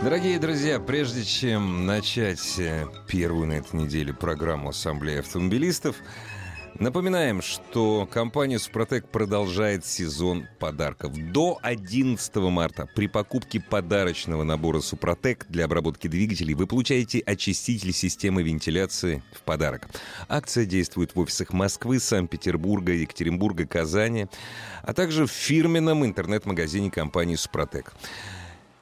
Дорогие друзья, прежде чем начать э, первую на этой неделе программу Ассамблеи автомобилистов, напоминаем, что компания «Супротек» продолжает сезон подарков. До 11 марта при покупке подарочного набора «Супротек» для обработки двигателей вы получаете очиститель системы вентиляции в подарок. Акция действует в офисах Москвы, Санкт-Петербурга, Екатеринбурга, Казани, а также в фирменном интернет-магазине компании «Супротек».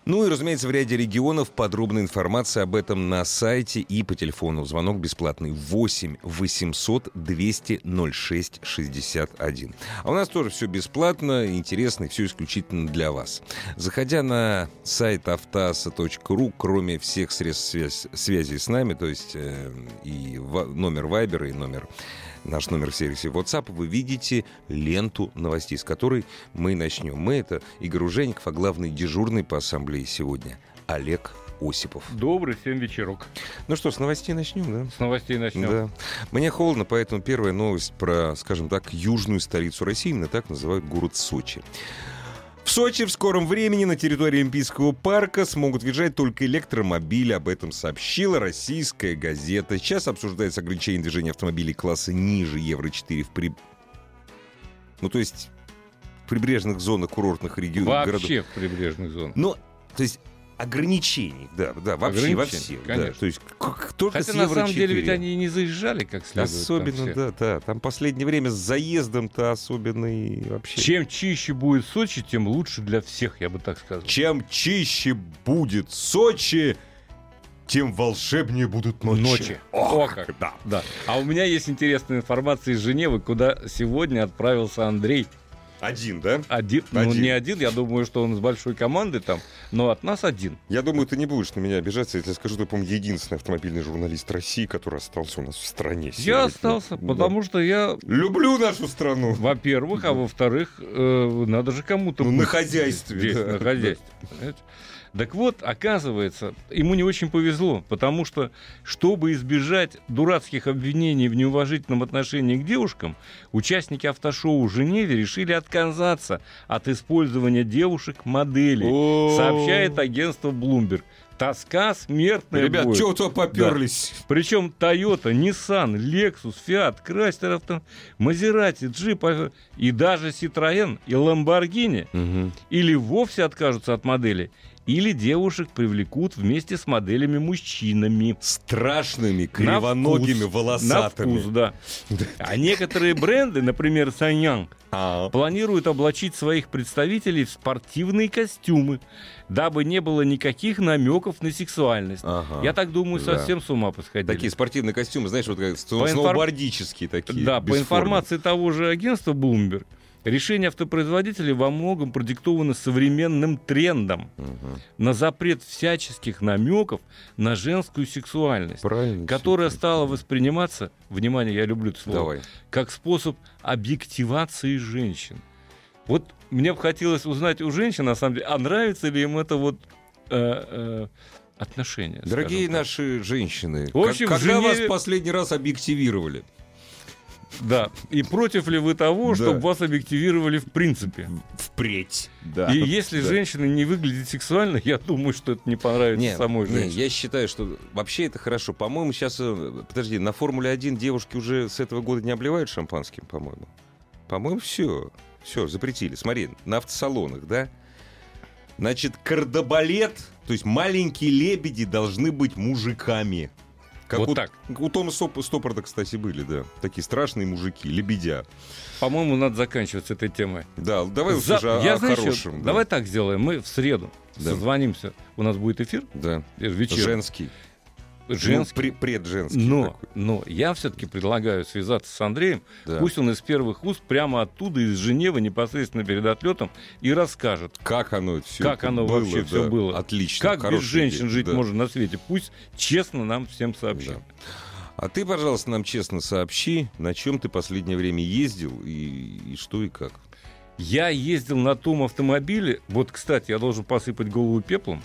Ну и, разумеется, в ряде регионов подробная информация об этом на сайте и по телефону. Звонок бесплатный 8 800 200 06 61. А у нас тоже все бесплатно, интересно и все исключительно для вас. Заходя на сайт автоаса.ру, кроме всех средств связь, связи с нами, то есть э, и номер Вайбера, и номер наш номер в сервисе WhatsApp, вы видите ленту новостей, с которой мы начнем. Мы — это Игорь Ужеников, а главный дежурный по ассамблее сегодня — Олег Осипов. Добрый всем вечерок. Ну что, с новостей начнем, да? С новостей начнем. Да. Мне холодно, поэтому первая новость про, скажем так, южную столицу России, именно так называют город Сочи. В Сочи в скором времени на территории Олимпийского парка смогут въезжать только электромобили. Об этом сообщила российская газета. Сейчас обсуждается ограничение движения автомобилей класса ниже Евро-4 в при... Ну, то есть в прибрежных зонах курортных регионов. Вообще в прибрежных зонах. Ну, то есть ограничений, да, да, вообще во всех. Конечно. Да. То есть к- только Хотя с на самом деле Евро-4. ведь они и не заезжали как следует. Особенно, да, да. Там последнее время с заездом-то особенно и вообще. Чем чище будет Сочи, тем лучше для всех, я бы так сказал. Чем чище будет Сочи, тем волшебнее будут ночи. Ночи. О, как. Да. Да. А у меня есть интересная информация из Женевы, куда сегодня отправился Андрей. Один, да? Один, ну Один. не один, я думаю, что он с большой командой там, но от нас один. Я думаю, ты не будешь на меня обижаться, если я скажу, ты, по-моему, единственный автомобильный журналист России, который остался у нас в стране. Я сегодня. остался, Да. потому что я, Люблю нашу страну. во-первых, а во-вторых, э, надо же кому-то Ну, быть на хозяйстве. здесь, да. на хозяйстве. понимаете? Так вот, оказывается, ему не очень повезло, потому что, чтобы избежать дурацких обвинений в неуважительном отношении к девушкам, участники автошоу в Женеве решили отказаться от использования девушек-моделей, сообщает агентство Bloomberg. Тоска смертная Ребят, будет. чего то поперлись? Причем Toyota, Nissan, Lexus, Fiat, Chrysler, авто, Maserati, Jeep а, и даже Citroën и Lamborghini Мгм. или вовсе откажутся от модели, или девушек привлекут вместе с моделями-мужчинами. Страшными, На кривоногими, вкус. волосатыми. На вкус, да. А некоторые бренды, например, Саньян, А, планируют облачить своих представителей в спортивные костюмы, дабы не было никаких намеков на сексуальность. ага. Я так думаю, Да. совсем с ума посходили. Такие спортивные костюмы, знаешь, вот как По инфор- сноубордические такие. Да, по информации того же агентства Bloomberg, решение автопроизводителей во многом продиктовано современным трендом. Мгм. на запрет всяческих намеков на женскую сексуальность, Правильно. которая стала восприниматься, внимание, я люблю это слово, Давай. как способ объективации женщин. Вот мне бы хотелось узнать у женщин, на самом деле, а нравится ли им это вот э, э, отношение. Дорогие наши женщины, В общем, как- когда вас Женеве- последний раз объективировали? Да. И против ли вы того, Да. чтобы вас объективировали в принципе? Впредь. Да. И если Да. женщина не выглядит сексуально, я думаю, что это не понравится самой не, женщине. я считаю, что вообще это хорошо. По-моему, сейчас, э, подожди, на Формуле-1 девушки уже с этого года не обливают шампанским, по-моему. По-моему, все. Все, запретили. Смотри, на автосалонах, да? Значит, кардобалет, то есть маленькие лебеди должны быть мужиками. Как Вот у, так. У Тома Стоп- Стоппарда, кстати, были, да. Такие страшные мужики, лебедя. По-моему, надо заканчивать с этой темой. Да, давай За- уже о, я, о знаешь, хорошем. да. Давай так сделаем. Мы в среду Да. созвонимся. У нас будет эфир Да. вечерний. Женский. Женский. Ну, предженский. Но, такой. но я все-таки предлагаю связаться с Андреем, Да. пусть он из первых уст прямо оттуда, из Женевы, непосредственно перед отлетом, и расскажет, Как оно все как оно вообще все было. Отлично. как без женщин идея, жить да. можно на свете. Пусть честно нам всем сообщит. А ты, пожалуйста, нам честно сообщи, на чем ты последнее время ездил и, и что и как. Я ездил на том автомобиле. Вот, кстати, я должен посыпать голову пеплом.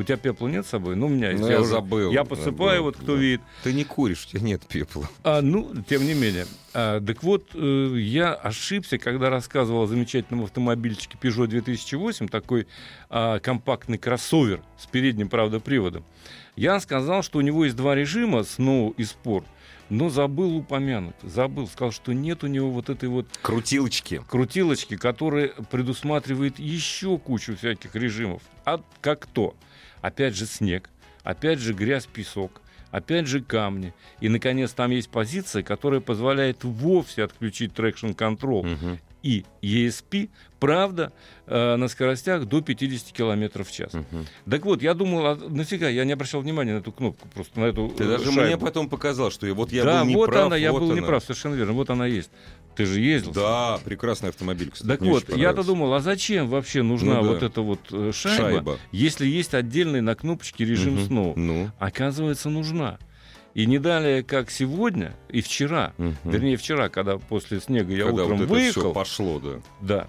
У тебя пепла нет с собой? Ну, у меня есть. Ну, я уже- забыл, Я посыпаю, забыл, вот кто да. видит. Ты не куришь, у тебя нет пепла. А, ну, тем не менее. А, так вот, э, я ошибся, когда рассказывал о замечательном автомобильчике Peugeot 2008, такой а, компактный кроссовер с передним, правда, приводом. Я сказал, что у него есть два режима, Snow и Sport, но забыл упомянуть, забыл, сказал, что нет у него вот этой вот Крутилочки. крутилочки, которая предусматривает еще кучу всяких режимов. А как то? Опять же снег, опять же грязь, песок, опять же камни. И, наконец, там есть позиция, которая позволяет вовсе отключить Мгм. и ESP, правда, э, на скоростях до 50 км в час. Мгм. Так вот, я думал, а нафига, я не обращал внимания на эту кнопку, просто на эту Ты э, даже шайбу. мне потом показал, что я, вот я да, был не вот прав, она, я вот был она. неправ, совершенно верно, вот она есть. Ты же ездил. Да, прекрасный автомобиль, кстати. Так вот, я-то думал, а зачем вообще нужна Ну да. вот эта вот э, шайба, Шайба. если есть отдельный на кнопочке режим Мгм. Snow? Ну. Оказывается, нужна. И не далее, как сегодня и вчера, Мгм. вернее, вчера, когда после снега я Когда утром вот это выехал, пошло, да. да,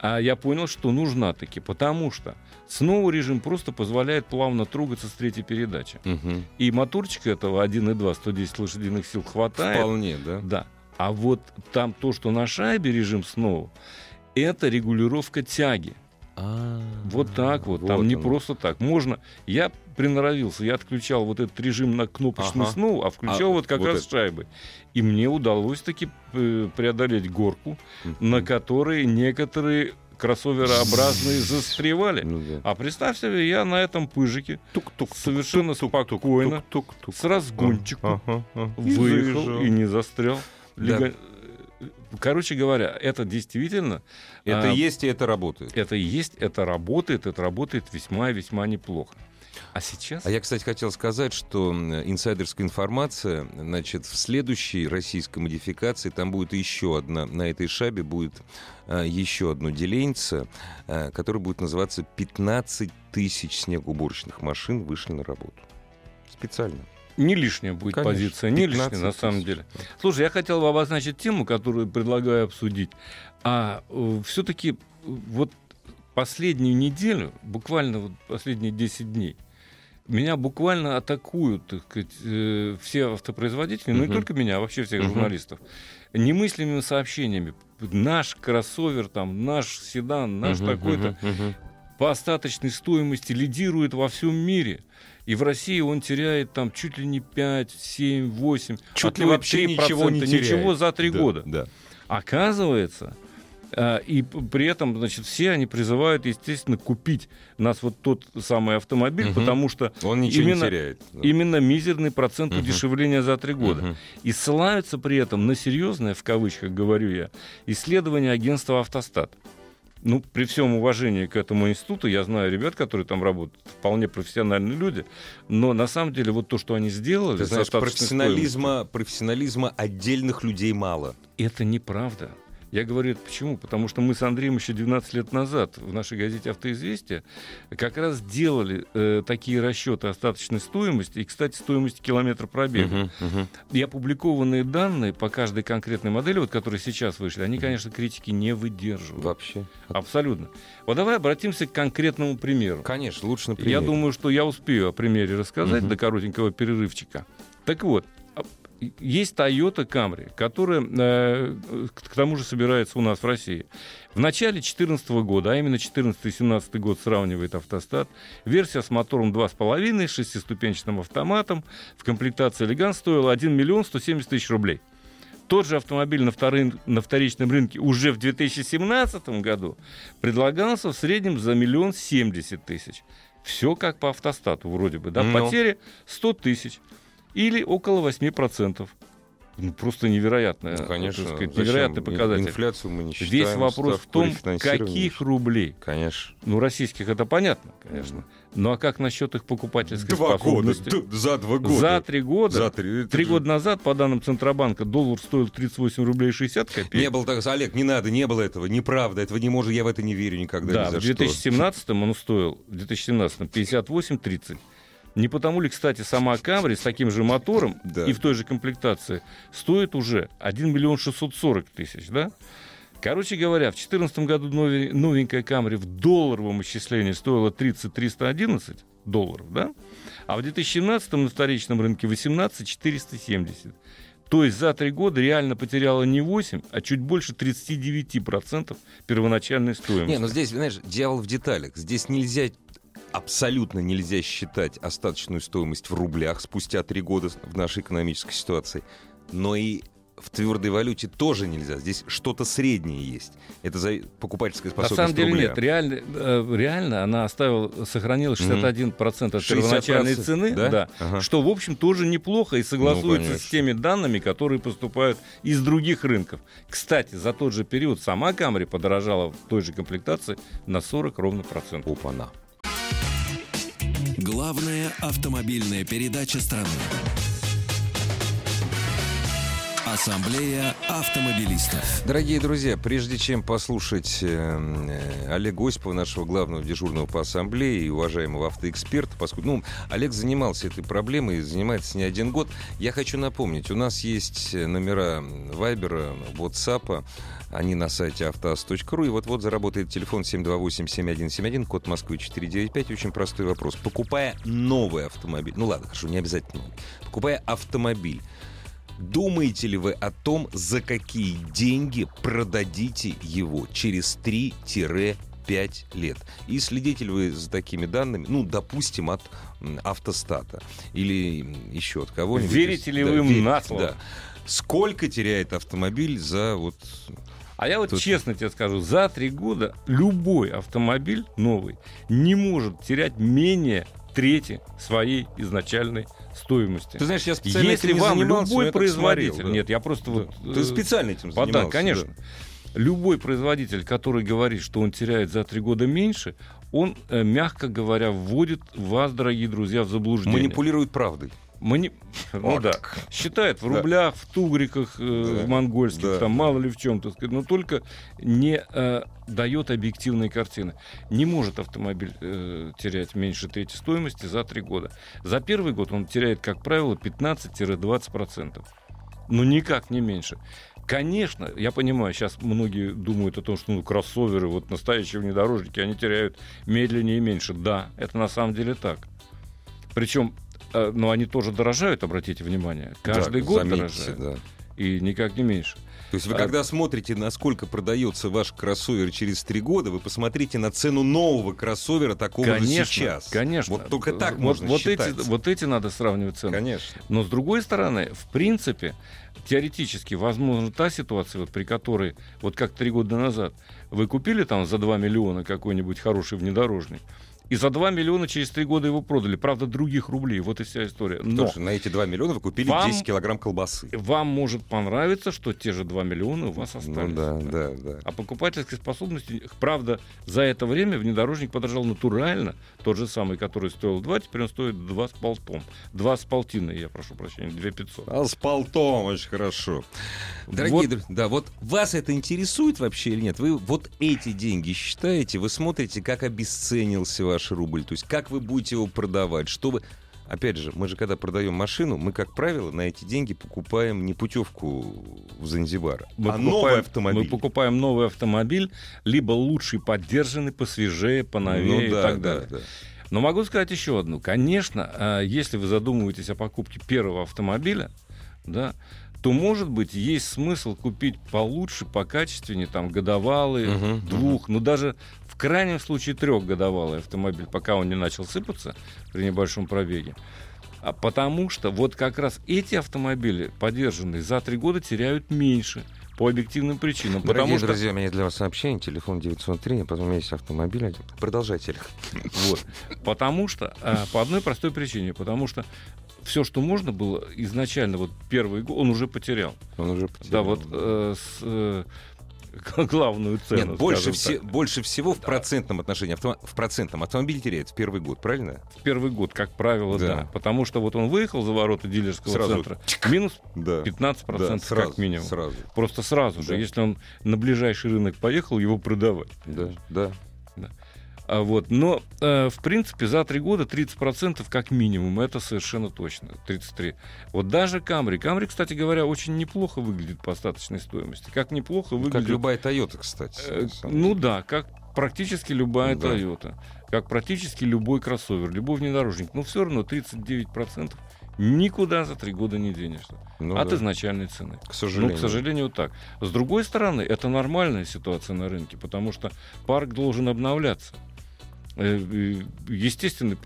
а я понял, что нужна таки, потому что снова режим просто позволяет плавно трогаться с третьей передачи. Мгм. И моторчика этого 1.2 110 лошадиных сил хватает. Вполне, да. Да. А вот там то, что на шайбе режим снова, это регулировка тяги. Вот так вот. там не оно. просто так. Можно. Я приноровился, я отключал вот этот режим на кнопочный Ага. сноу, а включал А, вот как вот раз это. шайбы. И мне удалось таки э, преодолеть горку, Мгм. на которой некоторые кроссоверообразные застревали. Ну да. А представь себе, я на этом пыжике Тук-тук. совершенно спокойно, Тук-тук. с разгончиком Ага, ага. Выехал и не застрял. Да. Лега- Короче говоря, это действительно, Это а, есть и это работает. это есть, это работает, это работает весьма и весьма неплохо. А сейчас А я, кстати, хотел сказать, что инсайдерская информация, значит, в следующей российской модификации там будет еще одна, на этой шабе будет а, еще одно деленьце, а, которое будет называться «15 тысяч снегоуборочных машин вышли на работу». Специально. Не лишняя будет Конечно, позиция, не лишняя 15 на самом деле. Слушай, я хотел бы обозначить тему, которую предлагаю обсудить. А все-таки вот последнюю неделю, буквально вот последние 10 дней, меня буквально атакуют так сказать, э, все автопроизводители, ну не только меня, а вообще всех Мгм. журналистов, немыслимыми сообщениями. Наш кроссовер, там, наш седан, наш Мгм, такой-то мгм. по остаточной стоимости лидирует во всем мире. И в России он теряет там чуть ли не 5, 7, 8, Чуть а ли вообще 3%, ничего не теряет. ничего за три Да, года. Да. Оказывается, а, и при этом, значит, все они призывают, естественно, купить нас вот тот самый автомобиль, Мгм. потому что Он ничего Именно- не теряет. Да. именно мизерный процент Мгм. удешевления за три года. Мгм. И ссылаются при этом на серьезное, в кавычках говорю я, исследование агентства «Автостат». Ну, при всем уважении к этому институту, я знаю ребят, которые там работают, вполне профессиональные люди, но на самом деле вот то, что они сделали... Ты знаешь, профессионализма, профессионализма отдельных людей мало. Это неправда. Я говорю это почему? Потому что мы с Андреем еще 12 лет назад в нашей газете «Автоизвестия» как раз делали э, такие расчеты остаточной стоимости и, кстати, стоимости километра пробега. Мгм, мгм. И опубликованные данные по каждой конкретной модели, вот, которые сейчас вышли, они, конечно, критики не выдерживают. Вообще. Абсолютно. Вот давай обратимся к конкретному примеру. Конечно, лучше на Я примере. думаю, что я успею о примере рассказать Мгм. до коротенького перерывчика. Так вот, есть Toyota Camry, которая э, к тому же собирается у нас в России. В начале 2014 года, а именно 2014-2017 год сравнивает автостат, версия с мотором 2,5, шестиступенчатым автоматом, в комплектации «Элегант» стоила 1 миллион 170 тысяч рублей. Тот же автомобиль на, вторым- на вторичном рынке уже в 2017 году предлагался в среднем за миллион семьдесят тысяч. Все как по автостату вроде бы. Да? Ну. Потери 100 тысяч или около 8%. ну, просто невероятная, Ну, конечно. так сказать, невероятный показатель. Инфляцию мы не считаем. Весь вопрос в том, каких рублей. Конечно. Ну, российских это понятно, конечно. Ну а как насчет их покупательской Два года. способности? д- За два года. За три года. За три. Три же- года назад, по данным Центробанка, доллар стоил 38 рублей 60 копеек. Не было так, Олег, не надо, не было этого, неправда, этого не может, я в это не верю никогда Да, ни в что. 2017 он стоил, в 2017 58-30. Не потому ли, кстати, сама Камри с таким же мотором Да. и в той же комплектации стоит уже 1 миллион 640 тысяч, да? Короче говоря, в 2014 году новенькая Камри в долларовом исчислении стоила 30 311 долларов, да? А в 2017 на вторичном рынке 18 470. То есть за три года реально потеряла не 8, а чуть больше 39% первоначальной стоимости. Не, ну здесь, знаешь, дьявол в деталях. Здесь нельзя, абсолютно нельзя считать остаточную стоимость в рублях спустя три года в нашей экономической ситуации. Но и в твердой валюте тоже нельзя. Здесь что-то среднее есть. Это за покупательская На способность самом деле рубля. нет, реально, э, реально она оставила, сохранила 61% от 60%, первоначальной цены, да? да, Ага. что, в общем, тоже неплохо и согласуется конечно. с теми данными, которые поступают из других рынков. Кстати, за тот же период сама Камри подорожала в той же комплектации на 40 ровно процентов. Опа-на. Главная автомобильная передача страны. Ассамблея автомобилистов. Дорогие друзья, прежде чем послушать э, э, Олега Осипова, нашего главного дежурного по ассамблее и уважаемого автоэксперта, поскольку ну, Олег занимался этой проблемой, занимается не один год, я хочу напомнить, у нас есть номера Вайбера, WhatsApp, они на сайте автоаз.ру, и вот-вот заработает телефон 728-7171, код Москвы 495. Очень простой вопрос. Покупая новый автомобиль, ну ладно, хорошо, не обязательно, новый. покупая автомобиль, Думаете ли вы о том, за какие деньги продадите его через 3-5 лет? И следите ли вы за такими данными, ну, допустим, от автостата или еще от кого-нибудь? Верите ли Да, вы им верите, на слово? Да. Сколько теряет автомобиль за вот... А я вот Тут- честно тебе скажу, за три года любой автомобиль новый не может терять менее трети своей изначальной стоимости. Ты знаешь, я специально Если этим не вам занимался, но любой производитель, смотрел, да. нет, я просто вот Да. Ты э, специально этим вот занимался? да, конечно. Любой производитель, который говорит, что он теряет за три года меньше, он, э, мягко говоря, вводит вас, дорогие друзья, в да. заблуждение. Манипулирует правдой. Мани- Ну да. Считает в Да. рублях, в тугриках, э, Да. в монгольских, Да. там мало ли в чем, так сказать, но только не э, дает объективной картины. Не может автомобиль э, терять меньше трети стоимости за три года. За первый год он теряет, как правило, 15-20%. Но никак не меньше. Конечно, я понимаю, сейчас многие думают о том, что ну, кроссоверы, вот настоящие внедорожники, они теряют медленнее и меньше. Да, это на самом деле так. Причем, но они тоже дорожают, обратите внимание. Каждый Да, год заметьте, дорожают. да. И никак не меньше. То есть вы А- когда смотрите, насколько продается ваш кроссовер через три года, вы посмотрите на цену нового кроссовера такого же конечно, сейчас. конечно. Вот только так вот, можно вот считать. эти, вот эти надо сравнивать цены. Конечно. Но с другой стороны, в принципе, теоретически возможна та ситуация, вот, при которой, вот как три года назад, вы купили там за 2 миллиона какой-нибудь хороший внедорожник, и за 2 миллиона через три года его продали. Правда, других рублей. Вот и вся история. Но Потому что на эти 2 миллиона вы купили Вам- 10 килограмм колбасы. вам может понравиться, что те же 2 миллиона у вас Ну остались. да, да, да. А покупательской способности, правда, за это время внедорожник подорожал натурально. Тот же самый, который стоил 2, теперь он стоит 2 с полтом. 2 с полтиной, я прошу прощения, 2 500. А с полтом очень хорошо. Дорогие Вот. друзья, да, вот вас это интересует вообще или нет? Вы вот эти деньги считаете, вы смотрите, как обесценился ваш рубль, то есть как вы будете его продавать, что вы... Опять же, мы же когда продаем машину, мы, как правило, на эти деньги покупаем не путевку в Занзибар, Мы а покупаем- новый автомобиль. Мы покупаем новый автомобиль, либо лучший, поддержанный, посвежее, поновее ну, и да, так да, далее. да. Но могу сказать еще одну. Конечно, а, если вы задумываетесь о покупке первого автомобиля, да, то, может быть, есть смысл купить получше, покачественнее, там, годовалый, Мгм, двух, ну, даже в крайнем случае трехгодовалый автомобиль, пока он не начал сыпаться при небольшом пробеге. А потому что вот как раз эти автомобили, подержанные за три года, теряют меньше по объективным причинам. Дорогие потому что друзья, у меня для вас сообщение, телефон 903, потом у меня есть автомобиль. Продолжайте. Вот. Потому что, а, по одной простой причине, потому что все, что можно было изначально, вот первый год, он уже потерял. Он уже Да, вот э, с, э, главную цену. Нет, больше, все, больше всего в процентном отношении, автомо- в процентном автомобиль теряет в первый год, правильно? В первый год, как правило, Да. да. Потому что вот он выехал за ворота дилерского Сразу центра, минус Да. 15% сразу, как минимум. Сразу. Просто сразу же, Да. если он на ближайший рынок поехал, его продавать. Да, да. А вот, но, э, в принципе, за три года 30% как минимум, это совершенно точно, 33. Вот даже Камри, Камри, кстати говоря, очень неплохо выглядит по остаточной стоимости. Как неплохо Ну, Как выглядит... любая Toyota, кстати. э, ну да, как практически любая Да. Toyota, как практически любой кроссовер, любой внедорожник. Но все равно 39% никуда за три года не денешься. Ну от да. изначальной цены. К Ну, сожалению. к сожалению, так. С другой стороны, это нормальная ситуация на рынке, потому что парк должен обновляться. Э, Естественно.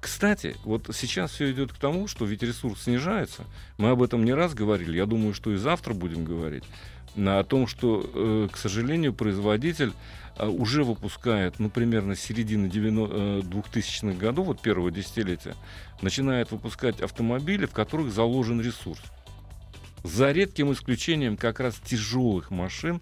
Кстати, вот сейчас все идет к тому, что ведь ресурс снижается. Мы об этом не раз говорили. Я думаю, что и завтра будем говорить. О том, что, э, к сожалению, производитель э, уже выпускает, ну, примерно с середины 90 2000-х годов, вот первого десятилетия, начинает выпускать автомобили, в которых заложен ресурс. За редким исключением как раз тяжелых машин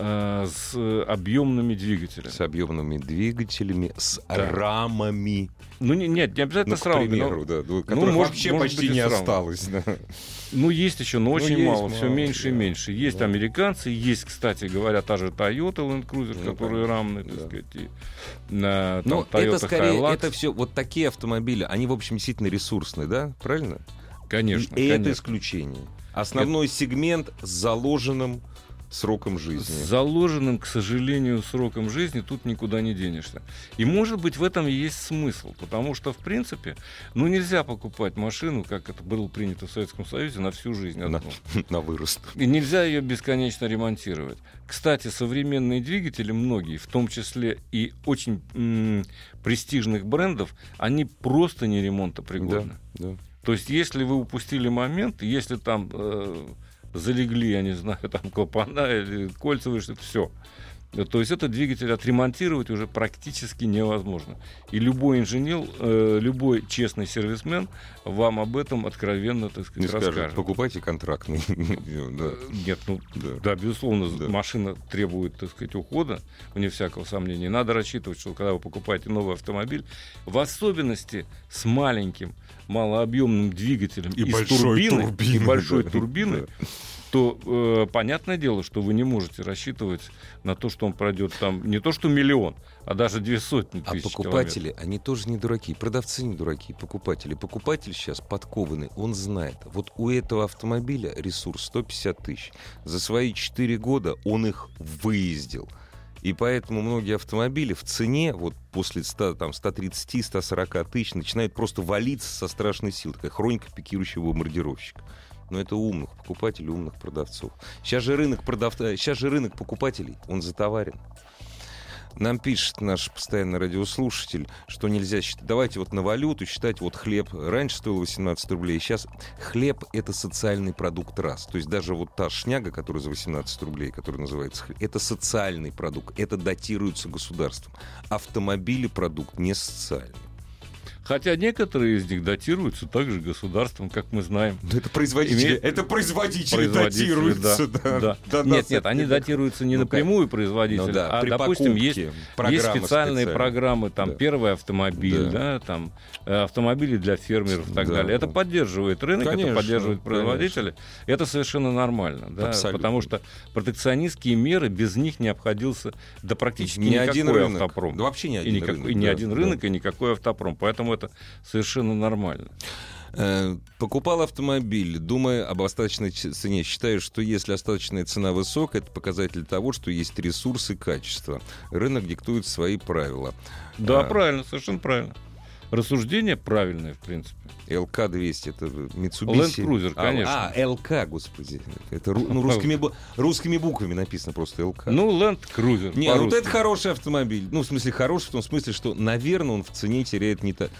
э, с объемными двигателями. С объемными двигателями, с Да. рамами. Ну, не, нет, не обязательно Ну, с рамами, но- примеру, да, ну, которых может- вообще может почти быть, и не осталось. да. Ну, есть еще, но Ну, очень есть мало, все мало, меньше и да. меньше. Есть Да. американцы, есть, кстати говоря, та же Toyota Land Cruiser, Ну, которые конечно, рамные, так да. сказать, и на, там, Ну, Toyota это скорее, Hilux. это все, вот такие автомобили, они, в общем, действительно ресурсные, да? Правильно? Конечно, И, и это конечно. исключение. Основной сегмент с заложенным сроком жизни. С заложенным, к сожалению, сроком жизни тут никуда не денешься. И, может быть, в этом и есть смысл, потому что, в принципе, ну, нельзя покупать машину, как это было принято в Советском Союзе, на всю жизнь На, одну. на вырост. И нельзя ее бесконечно ремонтировать. Кстати, современные двигатели, многие, в том числе и очень м, престижных брендов, они просто не ремонтопригодны. Да, да. То есть, если вы упустили момент, если там э, залегли, я не знаю, там клапана или кольцевые, что все. То есть этот двигатель отремонтировать уже практически невозможно. И любой инженер, э, любой честный сервисмен вам об этом откровенно, так Не сказать, скажет, расскажет. покупайте контрактный. Э, Нет, ну да. безусловно, машина требует, так сказать, ухода, вне всякого сомнения. Надо рассчитывать, что когда вы покупаете новый автомобиль, в особенности с маленьким малообъемным двигателем И большой турбины, турбиной, и большой да. турбиной, то э, понятное дело, что вы не можете рассчитывать на то, что он пройдет там не то что миллион, а даже две сотни А тысяч покупатели, они тоже не дураки. Продавцы не дураки, покупатели. Покупатель сейчас подкованный, он знает. Вот у этого автомобиля ресурс 150 тысяч. За свои 4 года он их выездил. И поэтому многие автомобили в цене, вот после 100, там, 130-140 тысяч, начинают просто валиться со страшной силой. Такая хроника пикирующего бомбардировщика. Но это умных покупателей, умных продавцов. Сейчас же рынок, продав... Сейчас же рынок покупателей, он затоварен. Нам пишет наш постоянный радиослушатель, что нельзя считать. Давайте вот на валюту считать вот хлеб. Раньше стоил 18 рублей, сейчас хлеб — это социальный продукт раз. То есть даже вот та шняга, которая за 18 рублей, которая называется хлеб, это социальный продукт, это датируется государством. Автомобили — продукт не социальный. Хотя некоторые из них датируются также государством, как мы знаем. Ну, Это производители, Имеет- это производители, Производители, датируются. да, Да, да. Да, нет, нет, они датируются не Ну, напрямую Ну производителя, да, а, допустим, есть, есть специальные специальные. программы, там, Да. первый автомобиль, Да. да, там, э, автомобили для фермеров и так Да, далее. Это да. поддерживает рынок, Конечно, это поддерживает производителя. Это совершенно нормально, да, Абсолютно. потому что протекционистские меры, без них не обходился да практически Ни никакой один рынок. автопром. Да вообще ни и, один никак- рынок. и ни да, один да. рынок, и никакой автопром. Поэтому это совершенно нормально. Э, Покупал автомобиль, думая об остаточной цене. Считаю, что если остаточная цена высокая, это показатель того, что есть ресурсы и качество. Рынок диктует свои правила. Да, А. правильно, совершенно правильно. Рассуждение правильное, в принципе. ЛК-200, это Mitsubishi. Land Cruiser, А, конечно. А, ЛК, господи. Это ну, русскими, русскими буквами написано просто ЛК. Ну, Land Cruiser. Не, вот это хороший автомобиль. Ну, в смысле, хороший в том смысле, что, наверное, он в цене теряет не так...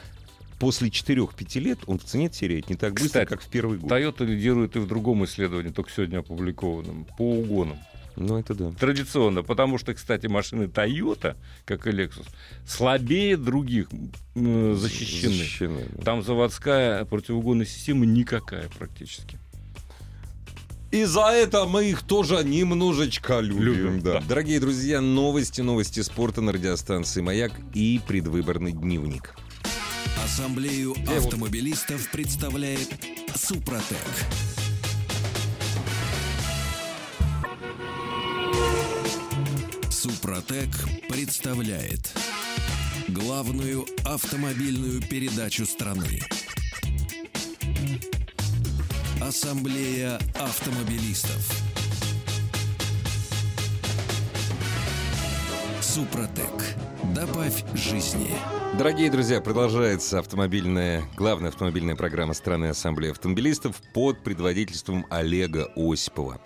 После 4-5 лет он в цене теряет не так быстро, Кстати, как в первый год. Toyota лидирует и в другом исследовании, только сегодня опубликованном, по угонам. Ну, это да. Традиционно. Потому что, кстати, машины Toyota, как и Lexus, слабее других м, защищены. Защищены, да. Там заводская противоугонная система никакая практически. И за это мы их тоже немножечко любим. Любим, да. да. Дорогие друзья, новости, новости спорта на радиостанции «Маяк» и предвыборный дневник. Ассамблею автомобилистов представляет Супротек. Супротек представляет главную автомобильную передачу страны. Ассамблея автомобилистов. Супротек. Добавь жизни. Дорогие друзья, продолжается автомобильная, главная автомобильная программа страны Ассамблеи автомобилистов под предводительством Олега Осипова.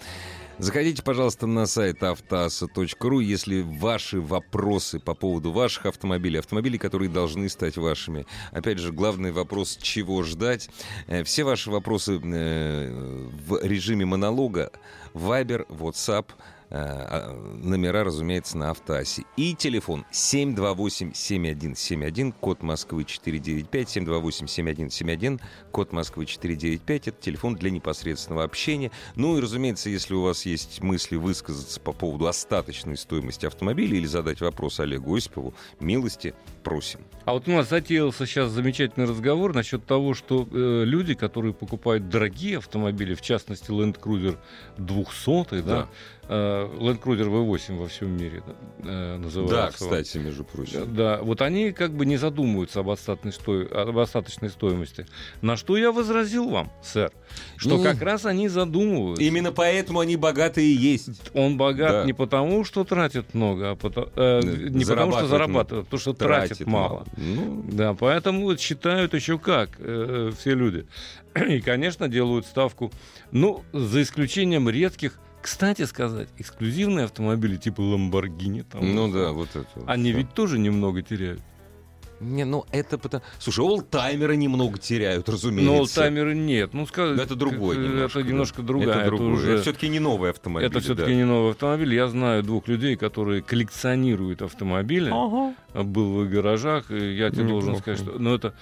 Заходите, пожалуйста, на сайт автоаса.ру, если ваши вопросы по поводу ваших автомобилей, автомобилей, которые должны стать вашими. Опять же, главный вопрос, чего ждать. Э, Все ваши вопросы э, в режиме монолога, Viber, WhatsApp, номера, разумеется, на автоасе. И телефон 728-7171, код Москвы 495, 728-7171, код Москвы 495. Это телефон для непосредственного общения. Ну и, разумеется, если у вас есть мысли высказаться по поводу остаточной стоимости автомобиля или задать вопрос Олегу Осипову, милости просим. А вот у нас затеялся сейчас замечательный разговор насчет того, что э, люди, которые покупают дорогие автомобили, в частности Land Cruiser 200, да, Да. э, Land Cruiser V8 во всем мире да, э, называется. Да, кстати, между прочим. Да, вот они как бы не задумываются об остаточной, сто- об остаточной стоимости. На что я возразил вам, сэр, что Ну, как раз они задумываются. Именно поэтому они богатые и есть. Он богат Да. не потому, что тратит много, а потому, э, не потому, что зарабатывает а потому что тратит, мало. Ну, Да, поэтому считают еще как э, все люди. И, конечно, делают ставку, ну, за исключением редких, кстати сказать, эксклюзивные автомобили типа Lamborghini. Там, ну да, вот это. вот Они всё. ведь тоже немного теряют. Не, ну это потому... Слушай, олдтаймеры немного теряют, разумеется. Но олдтаймеры нет. Ну, скажем, Но это другое немножко. Это немножко да. другая. Это другое. уже- все-таки не новый автомобиль. Это все-таки да. не новый автомобиль. Я знаю двух людей, которые коллекционируют автомобили. Был в их гаражах. И я тебе должен Неплохо. сказать, что ну, это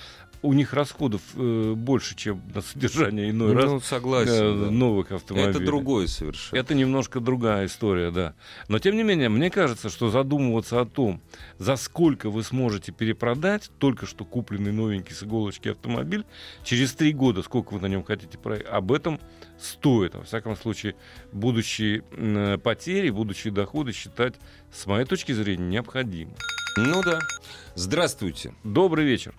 у них расходов э, больше, чем на содержание иной Ну, раз согласен. э, да. новых автомобилей. Это другое совершенно. Это немножко другая история, да. Но тем не менее, мне кажется, что задумываться о том, за сколько вы сможете перепродать только что купленный новенький с иголочки автомобиль, через три года, сколько вы на нем хотите проехать, об этом стоит. Во всяком случае, будущие м, потери, будущие доходы считать, с моей точки зрения, необходимо. Ну да. Здравствуйте. Добрый вечер.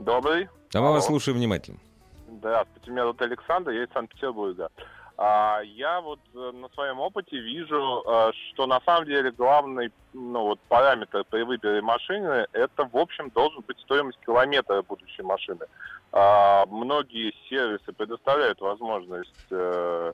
Добрый. А мы вас слушаем внимательно. Здравствуйте, меня зовут Александр, я из Санкт-Петербурга. А, я вот э, на своем опыте вижу, э, что на самом деле главный ну, вот, параметр при выборе машины это, в общем, должен быть стоимость километра будущей машины. А, многие сервисы предоставляют возможность э,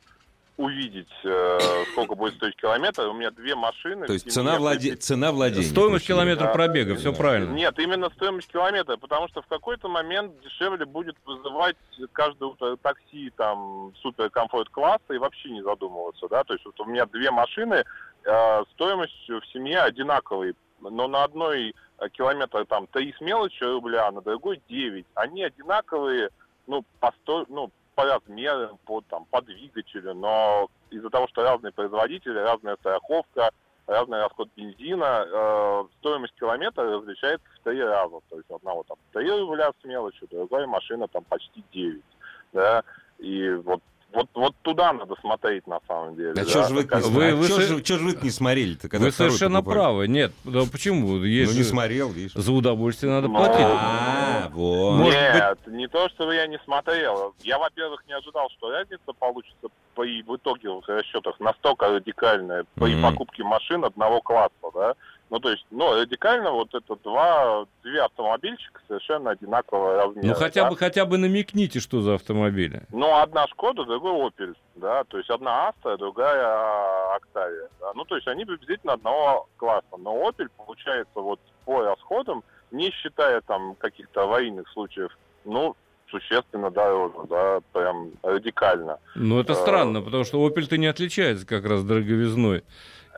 увидеть, э, сколько будет стоить километр. У меня две машины. То есть цена, владе... в цена владения. Стоимость километра Да. пробега, все Да. правильно. Нет, именно стоимость километра, потому что в какой-то момент дешевле будет вызывать каждое утро такси там супер комфорт класса и вообще не задумываться, да. То есть вот у меня две машины, э, стоимость в семье одинаковые, но на одной э, километр там 3 с мелочью рубля, а на другой 9. Они одинаковые, ну, по, сто... ну, по размерам, по, там, по двигателю, но из-за того, что разные производители, разная страховка, разный расход бензина, э, стоимость километра различается в три раза. То есть одного там 3 рубля с мелочью, другая машина там почти 9. Да? И вот, вот, вот туда надо смотреть на самом деле. А да. что же вы, Как- Вы- а вы со- же- чё же вы не смотрели-то, когда Вы совершенно покупали? правы. Нет, да почему? Есть Ну, не же- смотрел, видишь. За удовольствие надо Ну, платить. А, вот. Может Нет, не то, что я не смотрел. Я, во-первых, не ожидал, что разница получится при, в итоговых расчетах настолько радикальная при Мгм. покупке машин одного класса, да. Ну, то есть, ну, радикально вот это два, две автомобильчика совершенно одинакового размера. Ну хотя да. бы хотя бы намекните, что за автомобили. Ну, одна Шкода, другой Opel, да, то есть одна Astra, другая Octavia, да. Ну, то есть они приблизительно одного класса. Но Opel, получается, вот по расходам, не считая там каких-то аварийных случаев, ну, существенно дороже, да, прям радикально. Ну, это странно, потому что Opel-то не отличается как раз дороговизной.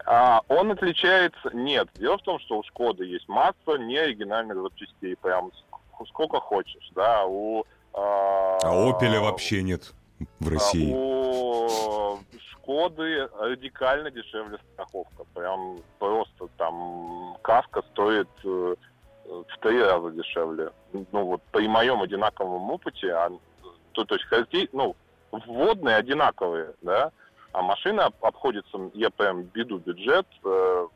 А он отличается... Нет, дело в том, что у Шкоды есть масса неоригинальных запчастей, прям сколько хочешь, да, у... А, а Opel вообще нет в России. А у Шкоды радикально дешевле страховка. Прям просто там каска стоит э, в три раза дешевле. Ну вот при моем одинаковом опыте, а, то, то есть ну, вводные одинаковые, да, а машина обходится, я прям беду бюджет, э,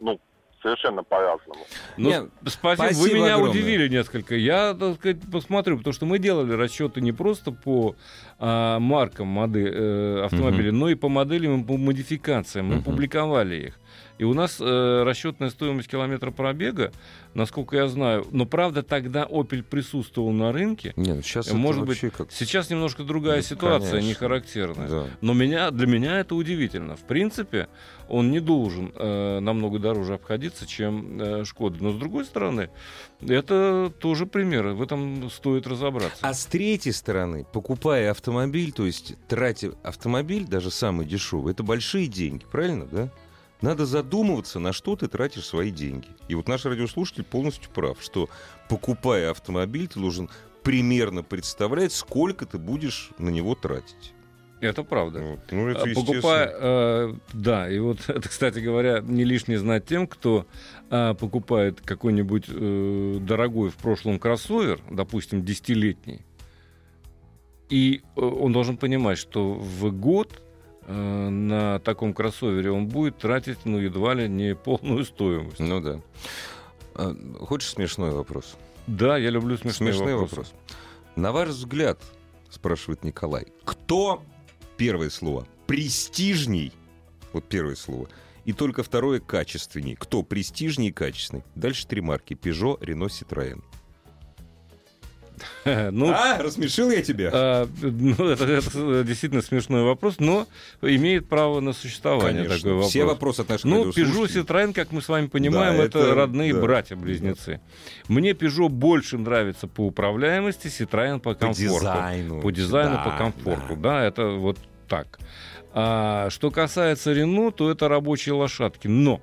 ну, совершенно по-разному. Ну, Нет, спасибо. спасибо. Вы меня огромное. удивили несколько. Я, так сказать, посмотрю, потому что мы делали расчеты не просто по а, маркам модель, э, автомобиля, угу. но и по моделям и по модификациям. Мы угу. публиковали их. И у нас э, расчетная стоимость километра пробега, насколько я знаю, но правда тогда Opel присутствовал на рынке. Нет, ну сейчас может быть, как... сейчас немножко другая ну, ситуация, конечно. не характерная. Да. Но меня, для меня это удивительно. В принципе, он не должен э, намного дороже обходиться, чем э, Шкода. Но с другой стороны, это тоже пример. В этом стоит разобраться. А с третьей стороны, покупая автомобиль, то есть тратя автомобиль, даже самый дешевый, это большие деньги, правильно, да? Надо задумываться, на что ты тратишь свои деньги. И вот наш радиослушатель полностью прав, что покупая автомобиль, ты должен примерно представлять, сколько ты будешь на него тратить. Это правда. Вот. Ну, это Покупая, э, да, и вот это, кстати говоря, не лишне знать тем, кто э, покупает какой-нибудь э, дорогой в прошлом кроссовер, допустим, десятилетний, и э, он должен понимать, что в год на таком кроссовере он будет тратить, ну, едва ли не полную стоимость. Ну да. А, хочешь смешной вопрос? Да, я люблю смешные Смешной вопросы. вопрос. На ваш взгляд, спрашивает Николай, кто, первое слово, престижней, вот первое слово, и только второе качественней. Кто престижней и качественный? Дальше три марки. Peugeot, Renault, Citroën. ну, а, рассмешил я тебя? А, ну, это, это действительно смешной вопрос, но имеет право на существование Конечно, такой вопрос. Все вопросы от наших Ну, Peugeot и Citroёn, как мы с вами понимаем, да, это, это родные да, братья-близнецы. Да. Мне Peugeot больше нравится по управляемости, Citroёn по комфорту. По дизайну. По дизайну, да, по комфорту. Да. да, это вот так. А, что касается Renault, то это рабочие лошадки. Но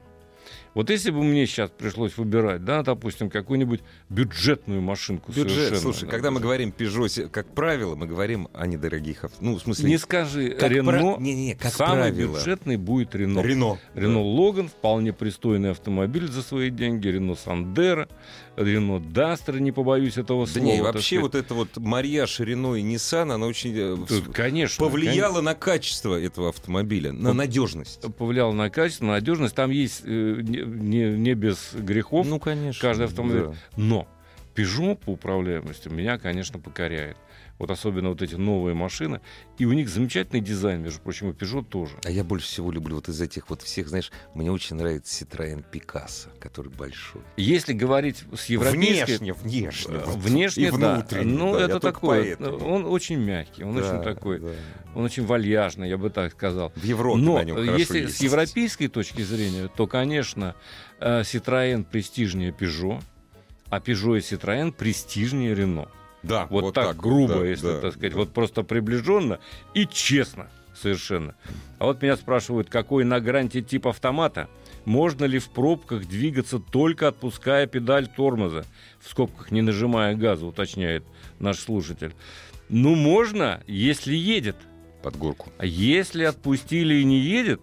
вот если бы мне сейчас пришлось выбирать, да, допустим, какую-нибудь бюджетную машинку Бюджет. Слушай, да, когда мы говорим Peugeot, как правило, мы говорим о недорогих авто. Ну, в смысле... Не скажи, Рено, про... не, не, как самый правило. бюджетный будет Рено. Рено. Рено да. Логан, вполне пристойный автомобиль за свои деньги, Рено Сандера, Рено Дастер, не побоюсь этого слова. Да не, вообще вот это вот марьяж Рено и Nissan, она очень э, Тут, конечно, повлияла конечно. на качество этого автомобиля, на надежность. Повлияла на качество, на надежность. Там есть э, не, не без грехов. Ну, конечно. Каждый автомобиль. Да. Но Peugeot по управляемости меня, конечно, покоряет вот особенно вот эти новые машины, и у них замечательный дизайн, между прочим, у Peugeot тоже. А я больше всего люблю вот из этих вот всех, знаешь, мне очень нравится Citroёn Picasso, который большой. Если говорить с европейской... Внешне, внешне. Внешне, и да. Ну, да, это такой, он очень мягкий, он да, очень такой, да. он очень вальяжный, я бы так сказал. В Европе Но на нем если ездить. с европейской точки зрения, то, конечно, э, Citroёn престижнее Peugeot, а Peugeot и Citroёn престижнее Renault. Да, вот, вот так, так грубо, да, если да, так сказать, да. вот просто приближенно и честно совершенно. А вот меня спрашивают, какой на гранте тип автомата? Можно ли в пробках двигаться только отпуская педаль тормоза? В скобках не нажимая газа, уточняет наш слушатель. Ну, можно, если едет. Под горку. А если отпустили и не едет,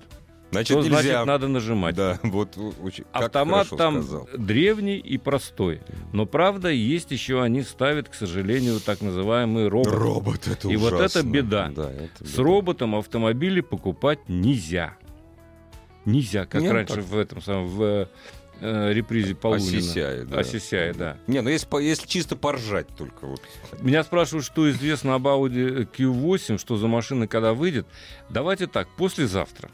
Значит, то, нельзя. значит, надо нажимать. Да, вот очень, Автомат там сказал. древний и простой. Но правда, есть еще, они ставят, к сожалению, так называемый робот. Робот, это И ужасно. вот это беда. Да, это беда. С роботом автомобили покупать нельзя. Нельзя, как Нет, раньше так. в этом самом в э, репризе Полунина. Осисяя, да. Осисяя, да. Не, ну если, если чисто поржать только. Вот. Меня спрашивают, что известно об Audi Q8, что за машина когда выйдет. Давайте так, послезавтра.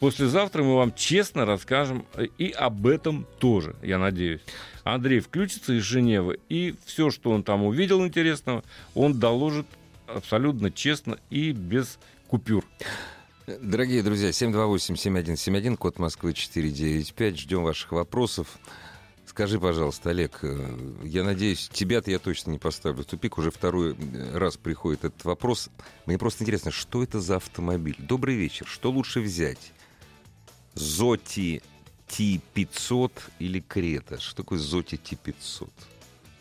Послезавтра мы вам честно расскажем э, и об этом тоже, я надеюсь. Андрей включится из Женевы, и все, что он там увидел интересного, он доложит абсолютно честно и без купюр. Дорогие друзья, 728-7171, код Москвы 495. Ждем ваших вопросов. Скажи, пожалуйста, Олег, э, я надеюсь, тебя-то я точно не поставлю в тупик. Уже второй э, раз приходит этот вопрос. Мне просто интересно, что это за автомобиль? Добрый вечер. Что лучше взять? Зоти T500 или Крета? Что такое Зоти T500?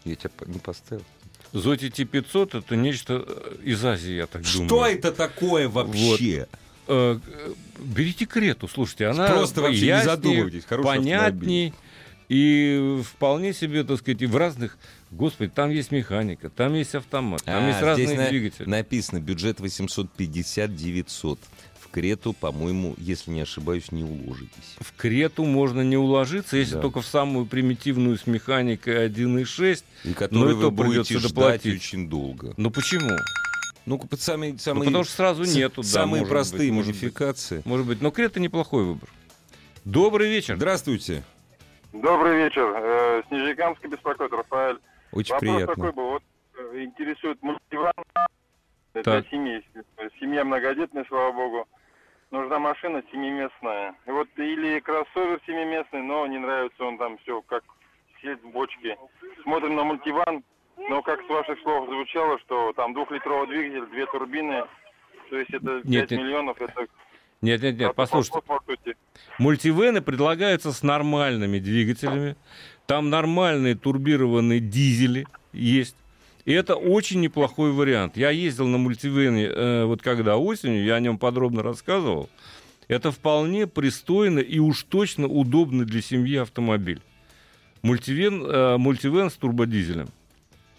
Я тебя не поставил. Зоти Т-500 это нечто э, из Азии, я так думаю. Что это такое вообще? Э, э, Берите Крету, слушайте, она Просто вообще не яснее, задумывайтесь, хороший понятней и вполне себе, так сказать, и в разных... Господи, там есть механика, там есть автомат, там А, есть разные здесь на- двигатели. написано бюджет 850-900. В Крету, по-моему, если не ошибаюсь, не уложитесь. В Крету можно не уложиться, если Да. только в самую примитивную с механикой 1.6. И то вы будете ждать доплатить. очень долго. Ну почему? Ну, под самые, Ну, самые, потому что сразу с- нету, да, самые простые быть, может быть. модификации. Может быть, но Крета неплохой выбор. Добрый вечер. Здравствуйте. Добрый вечер. Э, С Нижнекамска беспокоит Рафаэль. Очень Вопрос приятно. такой был. Вот э, интересует мультиван для семьи. Семья многодетная, слава богу. Нужна машина семиместная. И вот или кроссовер семиместный, но не нравится он там все как сидеть в бочке. Смотрим на мультиван, но как с ваших слов звучало, что там двухлитровый двигатель, две турбины, то есть это 5 Нет, нет. миллионов, это... Нет, нет, нет, послушайте. Мультивены предлагаются с нормальными двигателями. Там нормальные турбированные дизели есть. И это очень неплохой вариант. Я ездил на мультивене, э, вот когда осенью, я о нем подробно рассказывал. Это вполне пристойно и уж точно удобный для семьи автомобиль. Мультивен, э, мультивен с турбодизелем.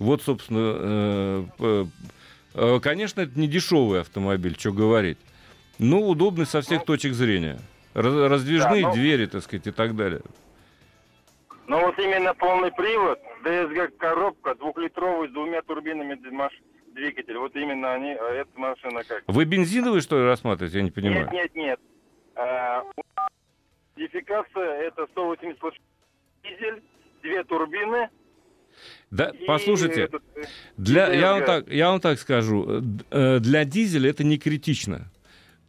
Вот, собственно, э, э, конечно, это не дешевый автомобиль, что говорить. Но удобный со всех точек зрения. Раз- Раздвижные Да, но- двери, так сказать, и так далее. Но вот именно полный привод, DSG коробка, двухлитровый с двумя турбинами двигатель, вот именно они, а эта машина как? Вы бензиновый, что ли, рассматриваете? Я не понимаю. Нет, нет, нет. А, Модификация это 180 лошадей дизель, две турбины. Да, и послушайте, этот, э, для, я, вам так, я вам так скажу, э, э, для дизеля это не критично.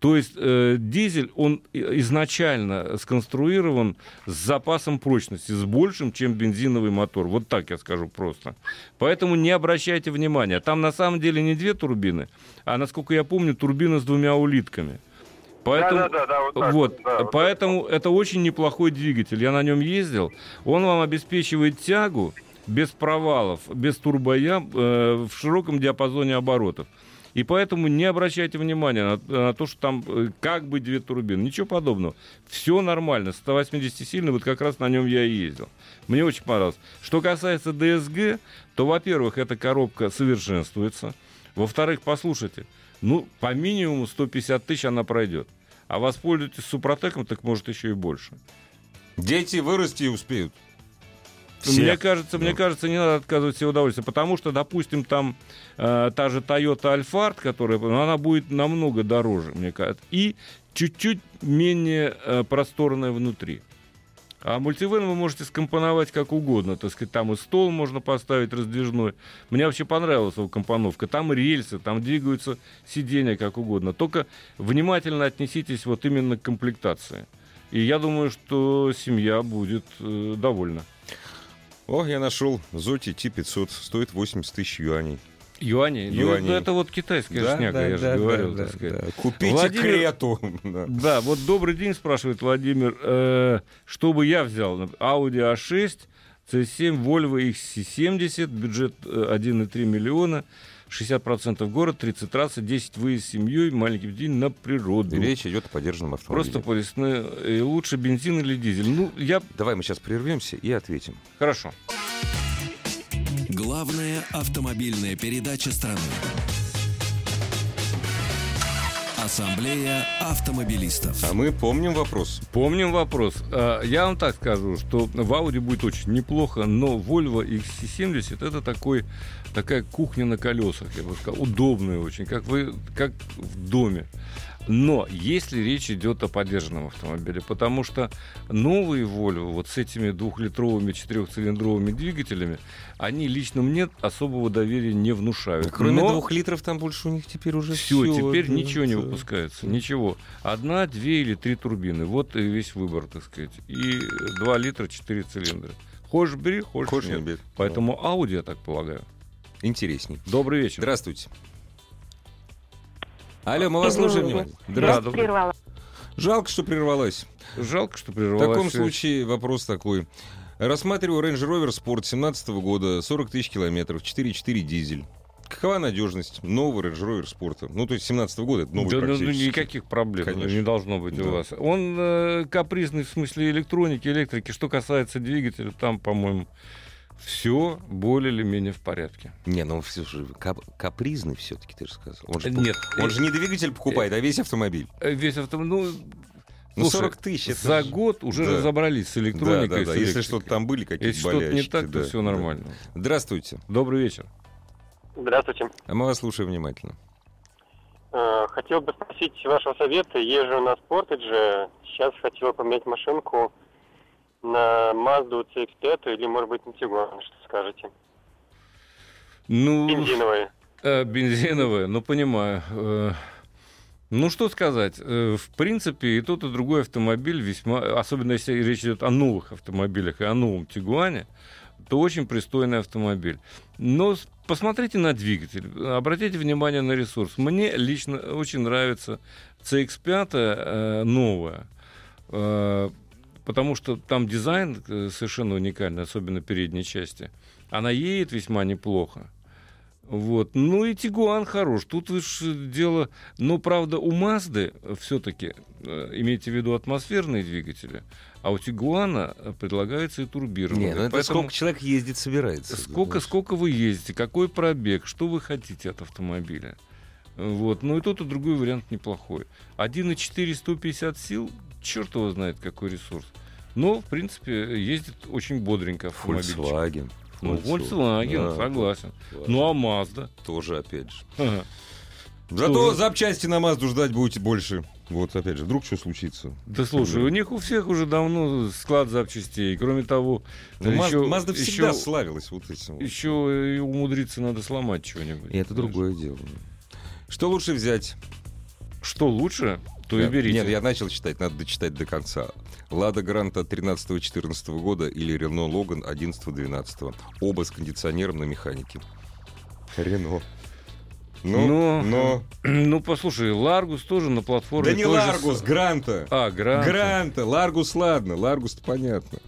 То есть э, дизель, он изначально сконструирован с запасом прочности, с большим, чем бензиновый мотор. Вот так я скажу просто. Поэтому не обращайте внимания. Там на самом деле не две турбины, а, насколько я помню, турбина с двумя улитками. Поэтому, Да, да, да, да, вот так вот, да, вот поэтому это очень неплохой двигатель. Я на нем ездил. Он вам обеспечивает тягу без провалов, без турбоям э, в широком диапазоне оборотов. И поэтому не обращайте внимания на, на то, что там э, как бы две турбины. Ничего подобного. Все нормально. 180 сильный, вот как раз на нем я и ездил. Мне очень понравилось. Что касается DSG, то, во-первых, эта коробка совершенствуется. Во-вторых, послушайте, ну, по минимуму 150 тысяч она пройдет. А воспользуйтесь Супротеком, так может еще и больше. Дети вырасти успеют. Мне кажется, мне Ну. кажется, не надо отказывать себе удовольствие, потому что, допустим, там э, та же Toyota Alphard, которая, ну, она будет намного дороже, мне кажется, и чуть-чуть менее э, просторная внутри. А мультивен вы можете скомпоновать как угодно, так сказать, там и стол можно поставить раздвижной. Мне вообще понравилась его компоновка. Там рельсы, там двигаются сиденья как угодно. Только внимательно отнеситесь вот именно к комплектации. И я думаю, что семья будет э, довольна. О, я нашел Зоти T500. Стоит 80 тысяч юаней. Юани? Ну, Юаней. ну, это вот китайская шняга, я же говорил, так сказать. Купите Владимир- Крету. Да. Да, вот добрый день, спрашивает Владимир. Э, что бы я взял? Audi A6, C7, Volvo XC70, бюджет э, 1,3 миллиона, 60% город, 30 трассы, 10 выезд с семьей, маленький день на природу. Речь идет о поддержанном автомобиле. Просто по лесной. И лучше бензин или дизель? Ну, я... Давай мы сейчас прервемся и ответим. Хорошо. Главная автомобильная передача страны. Ассамблея автомобилистов. А мы помним вопрос. Помним вопрос. А, Я вам так скажу, что в Audi будет очень неплохо, но Volvo XC70 это такой, такая кухня на колесах, я бы сказал, удобная очень, как вы, как в доме. Но если речь идет о поддержанном автомобиле, потому что новые Volvo вот с этими двухлитровыми четырехцилиндровыми двигателями, они лично мне особого доверия не внушают. Кроме Но- двух литров там больше у них теперь уже все, всё, теперь да, ничего не да. выпускается. Ничего. Одна, две или три турбины. Вот и весь выбор, так сказать. И 2 литра, 4 цилиндра. Хочешь бери, хочешь, Хочешь нет. не бери. Поэтому Audi, я так полагаю. Интересней. Добрый вечер. Здравствуйте. Алло, мы вас слушаем внимательно. Здравствуйте. Прервала. Жалко, что прервалась. Жалко, что В прервалась. таком связь. случае вопрос такой. Рассматриваю Range Rover Sport 17 года, 40 тысяч километров, 4.4 дизель. Какова надежность нового Range Rover Sport? Ну, то есть 17 года, это новый Да, ну, ну, практически. никаких проблем Конечно. не должно быть Да. у вас. Он э, капризный в смысле электроники, электрики. Что касается двигателя, там, по-моему, все более или менее в порядке. Не, ну все же кап- капризный все-таки, ты же сказал. Он же, Нет, он же не двигатель покупает, а весь автомобиль. э, весь автомобиль, ну, Ну, слушай, 40 тысяч. это за же- год уже Да. разобрались с Да, электроникой. да, с да. Если электрикой. что-то там были какие-то Если что-то не болячки, так, то да, все да. нормально. Здравствуйте. Добрый вечер. Здравствуйте. А мы вас слушаем внимательно. Э, Хотел бы спросить вашего совета. Езжу на Sportage. Сейчас хотел поменять машинку на Mazda CX-5 или, может быть, на Tiguan. Что скажете? Ну, Бензиновые. Э, бензиновая, ну понимаю. Э, Ну что сказать, Э, в принципе и тот и другой автомобиль весьма, особенно если речь идет о новых автомобилях и о новом Тигуане, то очень пристойный автомобиль. Но посмотрите на двигатель, обратите внимание на ресурс. Мне лично очень нравится CX-5 э, новая, э, потому что там дизайн э, совершенно уникальный, особенно передней части. Она едет весьма неплохо. Вот. Ну и Тигуан хорош. Тут уж дело... Но, правда, у Мазды все-таки, имейте в виду атмосферные двигатели, а у Тигуана э, предлагается и турбированный. Не, ну это Поэтому сколько человек ездит, собирается. сколько, знаешь. сколько вы ездите, какой пробег, что вы хотите от автомобиля. Вот. Ну и тот, и другой вариант неплохой. 1,4 150 сил, черт его знает, какой ресурс. Но, в принципе, ездит очень бодренько автомобильчик. Volkswagen. Ну, Volkswagen, Да, согласен. Volkswagen. Ну, а Mazda? Тоже, опять же. Ага. Зато Тоже. запчасти на Мазду ждать будете больше. Вот, опять же, вдруг что случится. Да слушай, у них у всех уже давно склад запчастей. Кроме того, Ну, еще, Мазда всегда еще, славилась вот этим. вот. еще и умудриться надо сломать чего-нибудь. И это Знаешь. другое дело. Что лучше взять? Что лучше, то и берите. Нет, я начал читать, надо дочитать до конца. Лада Гранта 13-14 года или Рено Логан 11-12. Оба с кондиционером на механике. Рено. Ну, Но- но... Ну, послушай, Ларгус тоже на платформе. Да не же Ларгус, с- Гранта. А, Гранта. Гранта. Ларгус, ладно. Ларгус понятно.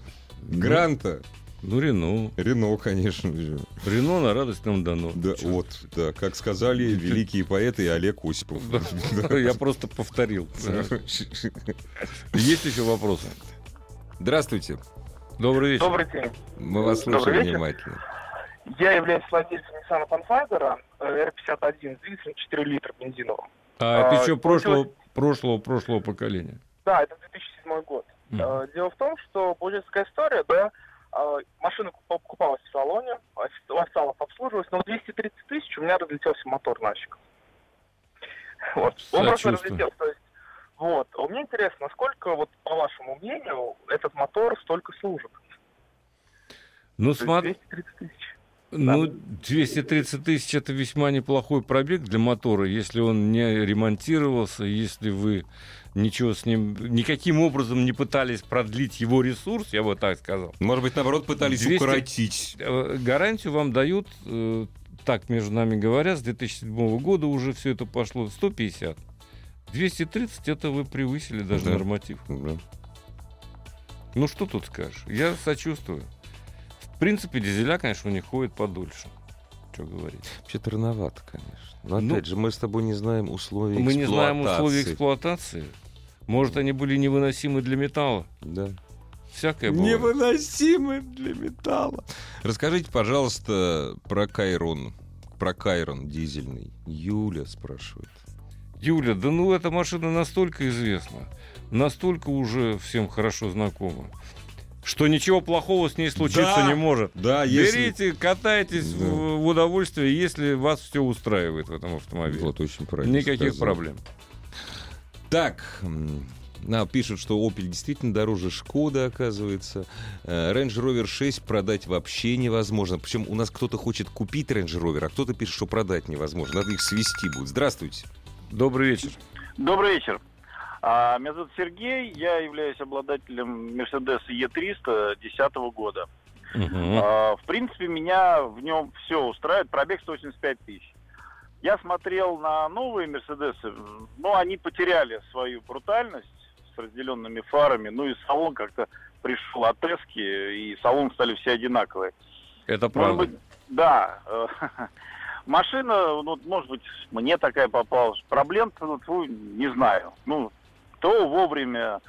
Гранта. Ну, Рено. Рено, конечно же. Рено на радость нам дано. Да, Чё? вот, да, как сказали великие поэты и Олег Осипов. Я просто повторил. Есть еще вопросы? Здравствуйте. Добрый вечер. Добрый день. Мы вас слушаем внимательно. Я являюсь владельцем Nissan Pathfinder э, R51 с двигателем 4 литра бензиновым. А, это А, еще получилось- прошлого, прошлого, прошлого поколения. Да, это 2007 год. Э, Дело в том, что получается такая история, да, машина куп- покупалась в салоне, офи- официалов обслуживалась, но в 230 тысяч у меня разлетелся мотор нафиг. Вот. Он просто Сочувствую. разлетелся. То есть, вот. А Мне интересно, насколько, вот, по вашему мнению, этот мотор столько служит? Ну, смотри, 230 тысяч. Ну, 230 тысяч это весьма неплохой пробег для мотора, если он не ремонтировался, если вы ничего с ним, никаким образом не пытались продлить его ресурс, я бы так сказал. Может быть, наоборот, пытались 200 укоротить. Э, Гарантию вам дают, э, так между нами говоря, с 2007 года уже все это пошло 150. 230 это вы превысили даже Да. норматив. Да. Ну что тут скажешь? Я сочувствую. В принципе, дизеля, конечно, у них ходит подольше. Что говорить. Вообще-то рановато, конечно. Но Ну, опять же, мы с тобой не знаем условий Мы не знаем условий эксплуатации. эксплуатации. Может, они были невыносимы для металла. Да. Всякое бывает. Невыносимы для металла. Расскажите, пожалуйста, про Кайрон. Про Кайрон дизельный. Юля спрашивает. Юля, да ну эта машина настолько известна, настолько уже всем хорошо знакома, что ничего плохого с ней случиться Да. не может. Да, если... Берите, катайтесь Да. в, в удовольствие, если вас все устраивает в этом автомобиле. Вот, очень правильно Никаких сказал. проблем. Так, нам пишут, что Opel действительно дороже Шкода, оказывается. Э, Range Rover 6 продать вообще невозможно. Причем у нас кто-то хочет купить Range Rover, а кто-то пишет, что продать невозможно. Надо их свести будет. Здравствуйте. Добрый вечер. Добрый вечер. А, Меня зовут Сергей, я являюсь обладателем Mercedes E300 2010 года. Мгм. А, В принципе, меня в нем все устраивает. Пробег 185 тысяч. Я смотрел на новые Мерседесы, но они потеряли свою брутальность с разделенными фарами. Ну и салон как-то пришел от Тески, и салон стали все одинаковые. Это Может правда. быть, да. Машина, ну, может быть, мне такая попалась. Проблем-то, ну, не знаю. Ну, то вовремя,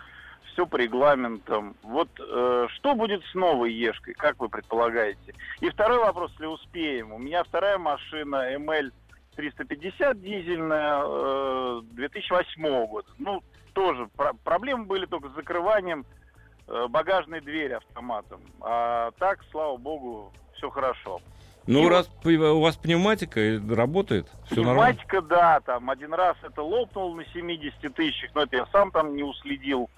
все по регламентам. Вот э, что будет с новой Ешкой, как вы предполагаете? И второй вопрос, если успеем. У меня вторая машина ML 350 дизельная э, 2008 года. Ну, тоже про- проблемы были только с закрыванием э, багажной двери автоматом. А так, слава богу, все хорошо. Ну, И раз п- у вас пневматика работает, все нормально. Пневматика, да, там один раз это лопнул на 70 тысячах, но это я сам там не уследил.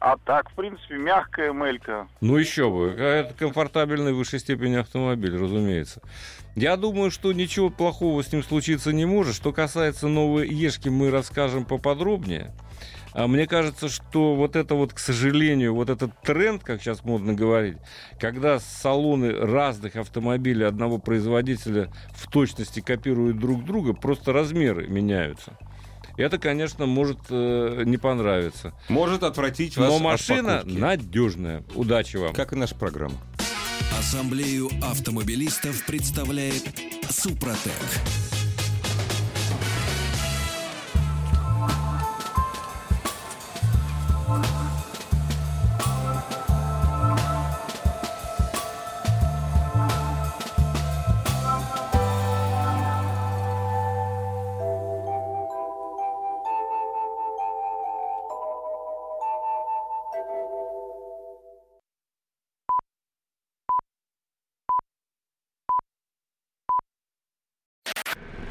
А так, в принципе, мягкая мелька. Ну еще бы, это комфортабельный в высшей степени автомобиль, разумеется. Я думаю, что ничего плохого с ним случиться не может. Что касается новой Ешки, мы расскажем поподробнее. А мне кажется, что вот это вот, к сожалению, вот этот тренд, как сейчас модно говорить, когда салоны разных автомобилей одного производителя в точности копируют друг друга, просто размеры меняются. Это, конечно, может э, не понравиться. Может отвратить вас Но от машина покупки. надежная. Удачи вам. Как и наша программа. Ассамблею автомобилистов представляет Супротек.